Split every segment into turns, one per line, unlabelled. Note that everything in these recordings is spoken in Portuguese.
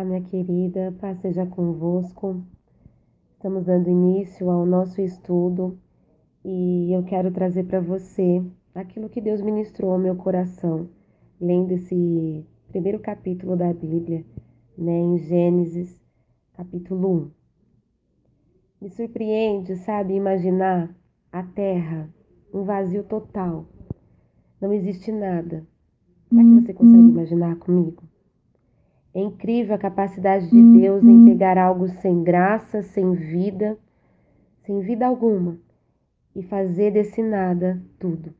Olá, minha querida, paz seja convosco. Estamos dando início ao nosso estudo e eu quero trazer para você aquilo que Deus ministrou ao meu coração, lendo esse primeiro capítulo da Bíblia, né, em Gênesis, capítulo 1. Me surpreende, sabe, imaginar a terra, um vazio total. Não existe nada. Será que você consegue imaginar comigo? É incrível a capacidade de Deus em pegar algo sem graça, sem vida, sem vida alguma, e fazer desse nada tudo.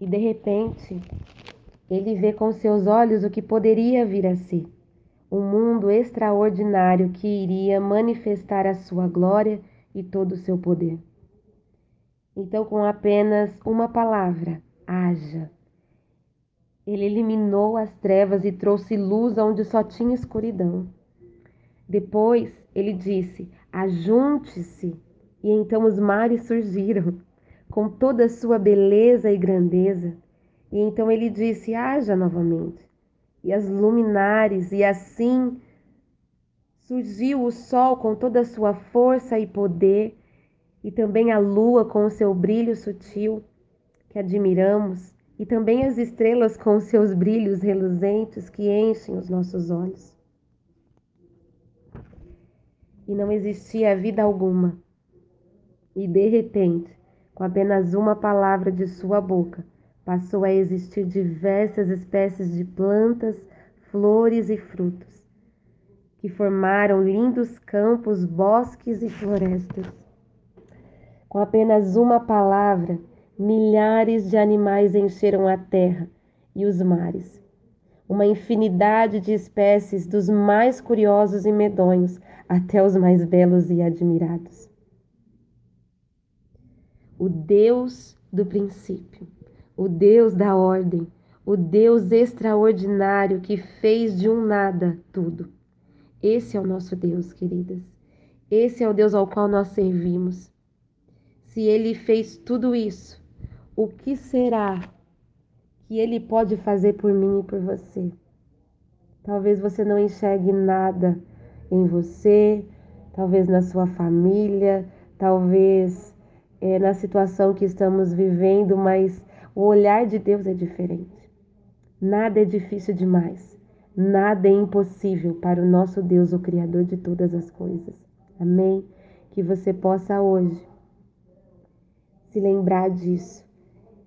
E de repente, ele vê com seus olhos o que poderia vir a ser um mundo extraordinário que iria manifestar a sua glória e todo o seu poder. Então, com apenas uma palavra, haja ele eliminou as trevas e trouxe luz onde só tinha escuridão. Depois ele disse: Ajunte-se. E então os mares surgiram, com toda a sua beleza e grandeza. E então ele disse: Haja novamente. E as luminares, e assim surgiu o sol com toda a sua força e poder, e também a lua com o seu brilho sutil, que admiramos e também as estrelas com seus brilhos reluzentes que enchem os nossos olhos. E não existia vida alguma. E de repente, com apenas uma palavra de sua boca, passou a existir diversas espécies de plantas, flores e frutos, que formaram lindos campos, bosques e florestas. Com apenas uma palavra, milhares de animais encheram a terra e os mares. Uma infinidade de espécies, dos mais curiosos e medonhos até os mais belos e admirados. O Deus do princípio, o Deus da ordem, o Deus extraordinário que fez de um nada tudo. Esse é o nosso Deus, queridas. Esse é o Deus ao qual nós servimos. Se ele fez tudo isso, o que será que Ele pode fazer por mim e por você? Talvez você não enxergue nada em você, talvez na sua família, talvez é, na situação que estamos vivendo, mas o olhar de Deus é diferente. Nada é difícil demais, nada é impossível para o nosso Deus, o Criador de todas as coisas. Amém? Que você possa hoje se lembrar disso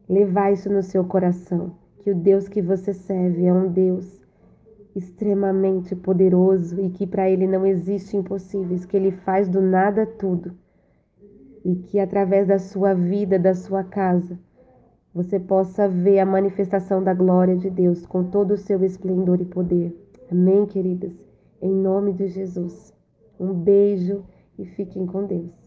levar isso no seu coração, que o Deus que você serve é um Deus extremamente poderoso e que para ele não existe impossíveis, que ele faz do nada tudo. E que através da sua vida, da sua casa, você possa ver a manifestação da glória de Deus com todo o seu esplendor e poder. Amém, queridas? Em nome de Jesus. Um beijo e fiquem com Deus.